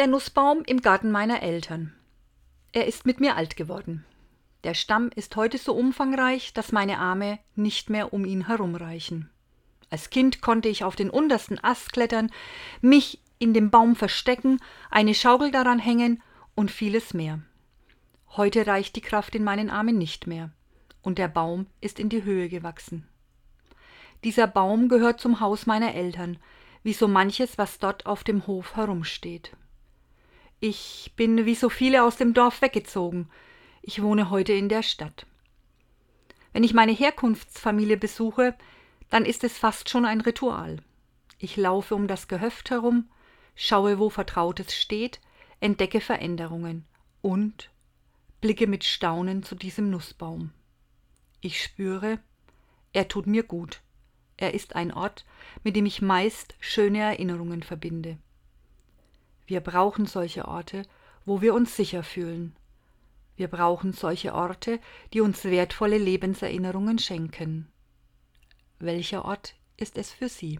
Der Nussbaum im Garten meiner Eltern. Er ist mit mir alt geworden. Der Stamm ist heute so umfangreich, dass meine Arme nicht mehr um ihn herumreichen. Als Kind konnte ich auf den untersten Ast klettern, mich in dem Baum verstecken, eine Schaukel daran hängen und vieles mehr. Heute reicht die Kraft in meinen Armen nicht mehr, und der Baum ist in die Höhe gewachsen. Dieser Baum gehört zum Haus meiner Eltern, wie so manches, was dort auf dem Hof herumsteht. Ich bin wie so viele aus dem Dorf weggezogen. Ich wohne heute in der Stadt. Wenn ich meine Herkunftsfamilie besuche, dann ist es fast schon ein Ritual. Ich laufe um das Gehöft herum, schaue, wo Vertrautes steht, entdecke Veränderungen und blicke mit Staunen zu diesem Nussbaum. Ich spüre, er tut mir gut. Er ist ein Ort, mit dem ich meist schöne Erinnerungen verbinde. Wir brauchen solche Orte, wo wir uns sicher fühlen. Wir brauchen solche Orte, die uns wertvolle Lebenserinnerungen schenken. Welcher Ort ist es für Sie?